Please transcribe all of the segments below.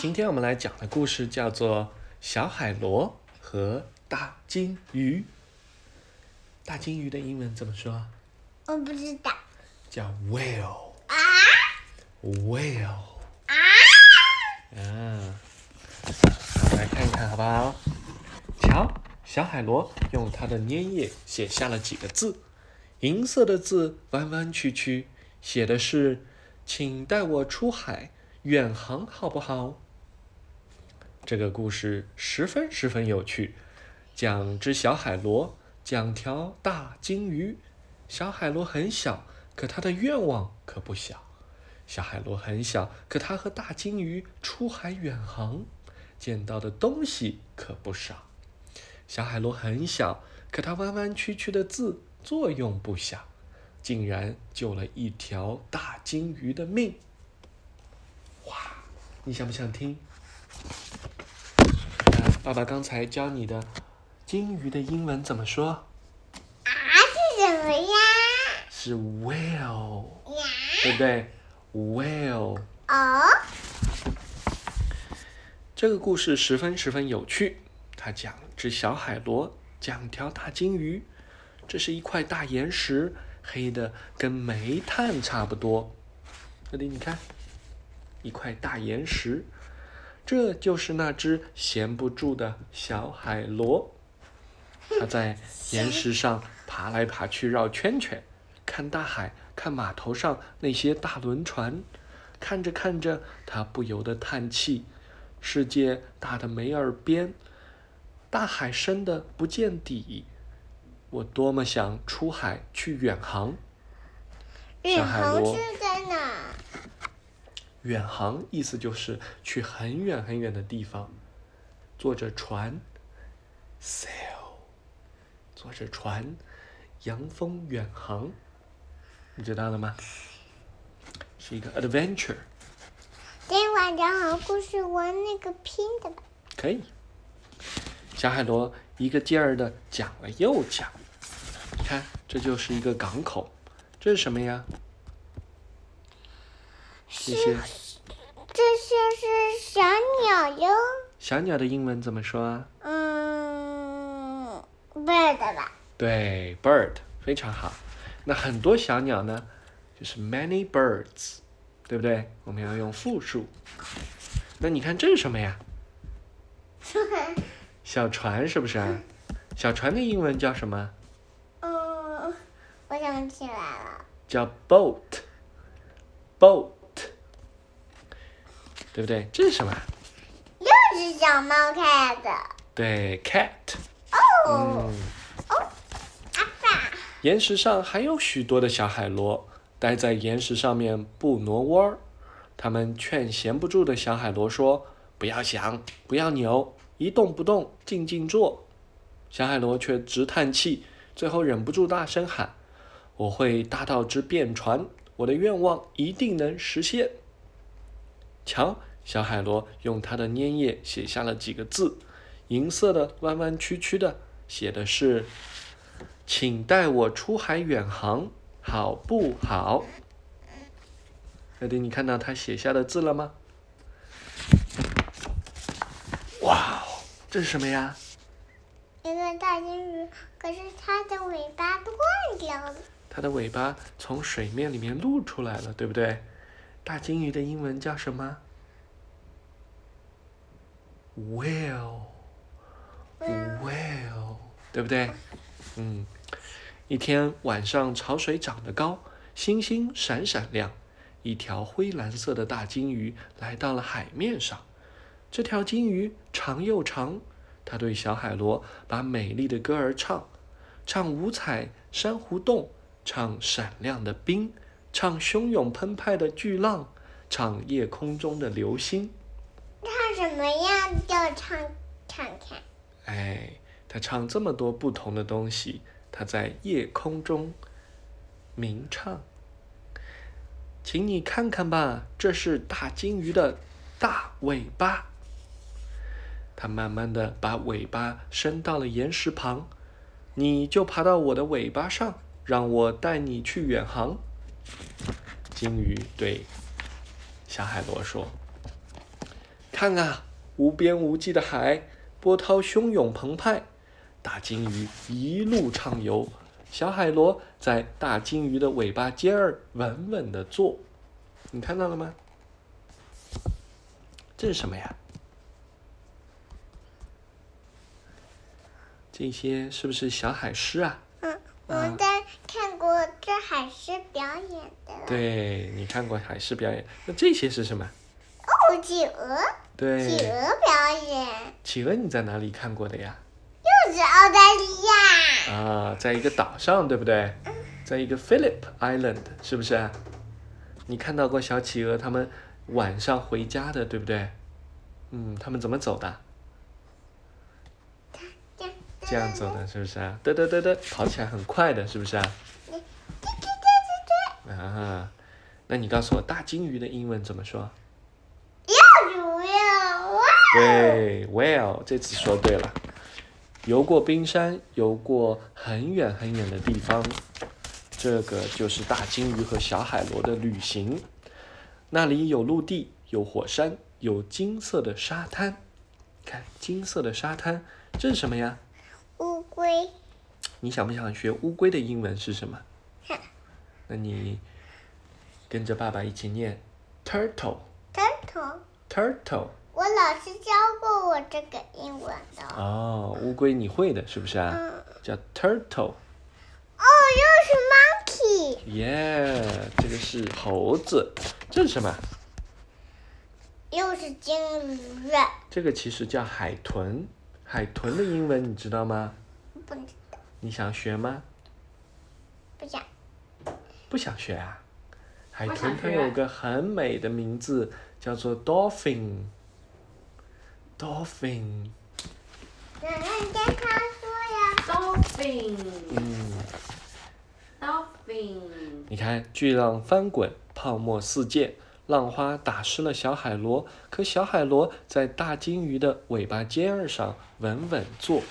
今天我们来讲的故事叫做《小海螺和大金鱼》。大金鱼的英文怎么说？我不知道叫 whale。啊 whale。啊！啊，我们来看一看好不好？瞧，小海螺用它的粘液写下了几个字，银色的字弯弯曲曲，写的是“请带我出海远航，好不好？”这个故事十分十分有趣，讲只小海螺，讲条大金鱼。小海螺很小，可它的愿望可不小。小海螺很小，可它和大金鱼出海远航，见到的东西可不少。小海螺很小，可它弯弯曲曲的字作用不小，竟然救了一条大金鱼的命。哇，你想不想听？看，爸爸刚才教你的金鱼的英文怎么说？啊是什么呀？是 whale，对不对？whale。哦，这个故事十分十分有趣，它讲只小海螺，讲条大金鱼。这是一块大岩石，黑的跟煤炭差不多。这里你看，一块大岩石，这就是那只闲不住的小海螺。它在岩石上爬来爬去，绕圈圈，看大海，看码头上那些大轮船。看着看着，它不由得叹气。世界大的没耳边，大海深的不见底。我多么想出海去远航！远航是在哪？远航意思就是去很远很远的地方，坐着船，sail，坐着船，扬风远航，你知道了吗？是一个 adventure，今晚讲好故事，玩那个拼的吧。可以。小海螺一个劲儿的讲了又讲，你看，这就是一个港口，这是什么呀？这些这些是小鸟哟。小鸟的英文怎么说啊？嗯，bird 吧。对，bird 非常好。那很多小鸟呢，就是 many birds，对不对？我们要用复数。那你看这是什么呀？小船是不是啊？小船的英文叫什么？想起来了。叫 boat，boat，对不对？这是什么？又是小猫 cat。对，cat。哦，嗯，阿爸。岩石上还有许多的小海螺，待在岩石上面不挪窝儿。他们劝闲不住的小海螺说：“不要想，不要扭，一动不动，静静坐。”小海螺却直叹气，最后忍不住大声喊：“我会搭到只便船，我的愿望一定能实现。”瞧，小海螺用它的粘液写下了几个字，银色的、弯弯曲曲的，写的是。请带我出海远航，好不好？小迪，你看到他写下的字了吗？哇哦，这是什么呀？一个大金鱼，可是它的尾巴断掉了。它的尾巴从水面里面露出来了，对不对？大金鱼的英文叫什么？Whale，whale，对不对？嗯，一天晚上，潮水涨得高，星星闪闪亮。一条灰蓝色的大金鱼来到了海面上。这条金鱼长又长，它对小海螺把美丽的歌儿唱，唱五彩珊瑚洞，唱闪亮的冰，唱汹涌澎湃的巨浪，唱夜空中的流星。唱什么呀？就唱唱看。哎，他唱这么多不同的东西，他在夜空中鸣唱。请你看看吧，这是大金鱼的大尾巴。它慢慢的把尾巴伸到了岩石旁，你就爬到我的尾巴上，让我带你去远航。鲸鱼对小海螺说：“看啊，无边无际的海，波涛汹涌澎湃，大鲸鱼一路畅游。小海螺在大鲸鱼的尾巴尖儿稳稳地坐。你看到了吗？这是什么呀？这些是不是小海狮啊？嗯，我们在看过这海狮表演的。对，你看过海狮表演，那这些是什么？哦，企鹅。对。企鹅表演。企鹅你在哪里看过的呀？又是澳大利亚。啊，在一个岛上，对不对？在一个 Phillip Island，是不是？你看到过小企鹅他们晚上回家的，对不对？嗯，他们怎么走的？这样走的，是不是啊？嘚嘚嘚嘚，跑起来很快的，是不是啊？啊，那你告诉我，大金鱼的英文怎么说？要主要。对，Well，这次说对了。游过冰山，游过很远很远的地方，这个就是大金鱼和小海螺的旅行。那里有陆地，有火山，有金色的沙滩。看，金色的沙滩，这是什么呀？乌龟，你想不想学乌龟的英文是什么？那你跟着爸爸一起念：turtle。turtle，turtle。我老师教过我这个英文的。哦，乌龟你会的是不是啊？嗯。叫 turtle。哦，又是 monkey。耶，这个是猴子。这是什么？又是鲸鱼。这个其实叫海豚。海豚的英文你知道吗？不知道。你想学吗？不想。不想学啊？海豚它有个很美的名字，叫做 dolphin。dolphin。奶奶，你跟他说呀。dolphin。嗯。dolphin。你看，巨浪翻滚，泡沫四溅。浪花打湿了小海螺，可小海螺在大金鱼的尾巴尖儿上稳稳坐。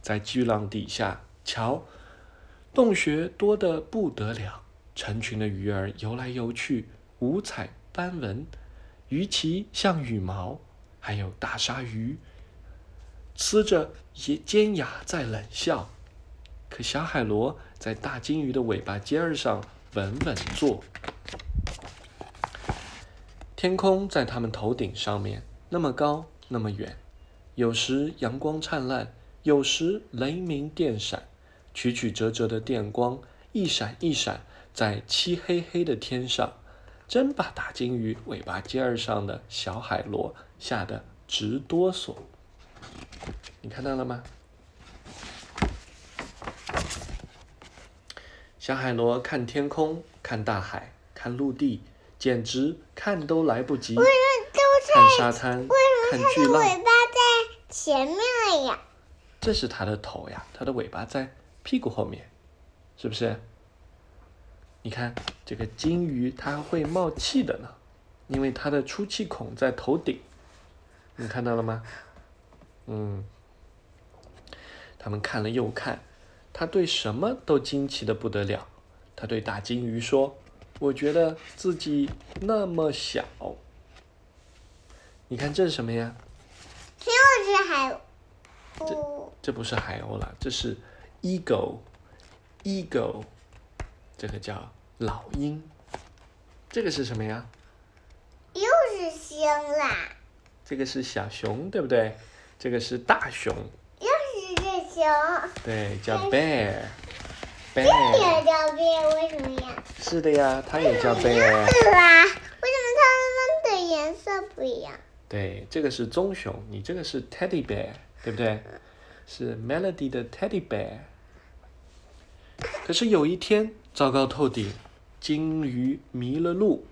在巨浪底下，瞧，洞穴多得不得了，成群的鱼儿游来游去，五彩斑纹，鱼鳍像羽毛，还有大鲨鱼，呲着尖牙在冷笑。可小海螺在大金鱼的尾巴尖儿上稳稳坐。天空在他们头顶上面，那么高，那么远。有时阳光灿烂，有时雷鸣电闪，曲曲折折的电光一闪一闪，在漆黑黑的天上，真把大金鱼尾巴尖儿上的小海螺吓得直哆嗦。你看到了吗？小海螺看天空，看大海，看陆地。简直看都来不及。看沙滩？为什么它的尾巴在前面了呀？这是它的头呀，它的尾巴在屁股后面，是不是？你看这个金鱼，它会冒气的呢，因为它的出气孔在头顶。你看到了吗？嗯。他们看了又看，他对什么都惊奇的不得了。他对大金鱼说。我觉得自己那么小，你看这是什么呀？这又是海鸥。这不是海鸥了，这是 eagle，eagle，这个叫老鹰。这个是什么呀？又是星啦。这个是小熊，对不对？这个是大熊。又是只熊。对，叫 bear。bear 也叫 bear，为什么呀？是的呀，它也叫 bear。是啊，为什么它们的颜色不一样？对，这个是棕熊，你这个是 teddy bear，对不对？是 Melody 的 teddy bear。可是有一天，糟糕透顶，金鱼迷了路。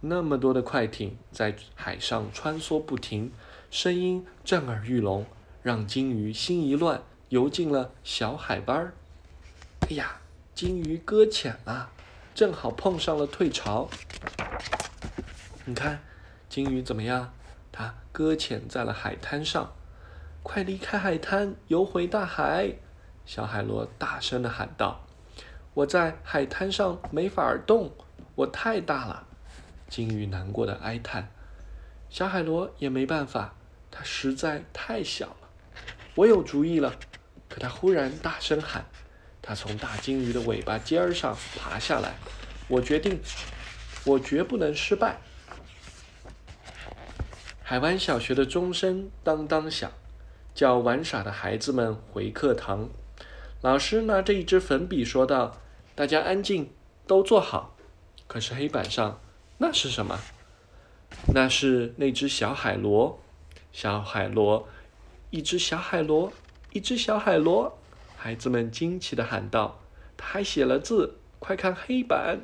那么多的快艇在海上穿梭不停，声音震耳欲聋，让金鱼心一乱，游进了小海湾儿。哎呀，金鱼搁浅了，正好碰上了退潮。你看，金鱼怎么样？它搁浅在了海滩上。快离开海滩，游回大海！小海螺大声的喊道：“我在海滩上没法动，我太大了。”金鱼难过的哀叹。小海螺也没办法，它实在太小了。我有主意了！可它忽然大声喊。他从大金鱼的尾巴尖儿上爬下来。我决定，我绝不能失败。海湾小学的钟声当当响，叫玩耍的孩子们回课堂。老师拿着一支粉笔说道：“大家安静，都坐好。”可是黑板上，那是什么？那是那只小海螺。小海螺，一只小海螺，一只小海螺。孩子们惊奇的喊道：“他还写了字，快看黑板！”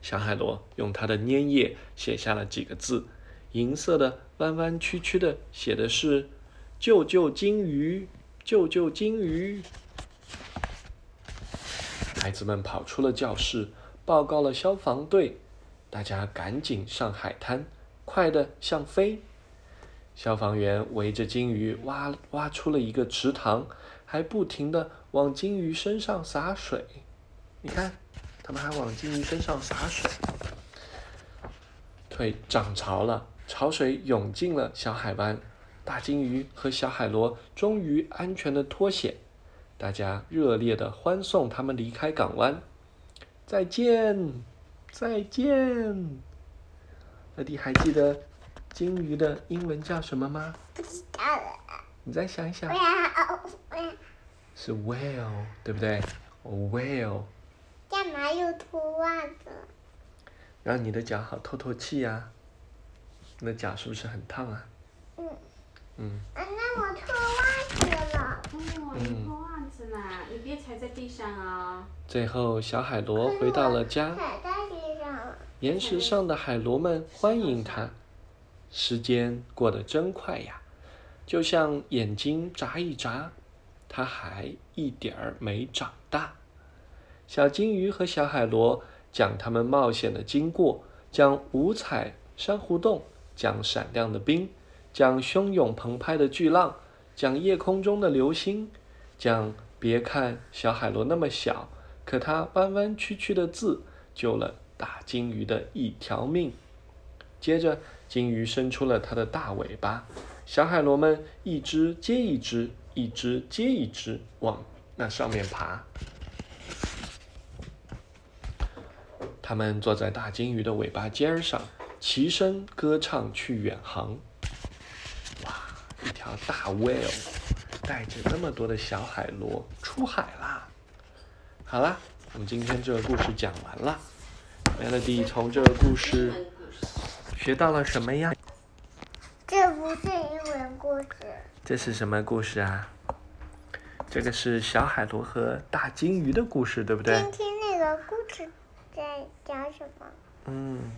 小海螺用它的粘液写下了几个字，银色的、弯弯曲曲的，写的是“救救金鱼，救救金鱼”。孩子们跑出了教室，报告了消防队，大家赶紧上海滩，快的像飞。消防员围着金鱼挖挖出了一个池塘。还不停的往金鱼身上洒水，你看，他们还往金鱼身上洒水。腿涨潮了，潮水涌进了小海湾，大金鱼和小海螺终于安全的脱险，大家热烈的欢送他们离开港湾。再见，再见。乐迪还记得鲸鱼的英文叫什么吗？不知道了。你再想一想。是 whale，对不对？whale。干嘛又脱袜子？让你的脚好透透气呀。你的脚是不是很烫啊？嗯。嗯。啊，那我脱袜子了。哦，你脱袜子你别踩在地上啊。最后，小海螺回到了家。踩在地上。岩石上的海螺们欢迎它。时间过得真快呀，就像眼睛眨一眨。它还一点儿没长大。小金鱼和小海螺讲他们冒险的经过，讲五彩珊瑚洞，讲闪亮的冰，讲汹涌澎湃的巨浪，讲夜空中的流星，讲别看小海螺那么小，可它弯弯曲曲的字救了大金鱼的一条命。接着，金鱼伸出了它的大尾巴，小海螺们一只接一只。一只接一只往那上面爬，他们坐在大金鱼的尾巴尖儿上，齐声歌唱去远航。哇，一条大 whale 带着那么多的小海螺出海啦！好啦，我们今天这个故事讲完了。Melody 从这个故事学到了什么呀？这不是英文故事。这是什么故事啊？这个是小海螺和大金鱼的故事，对不对？听听那个故事在讲什么？嗯，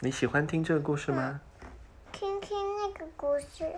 你喜欢听这个故事吗？听听那个故事。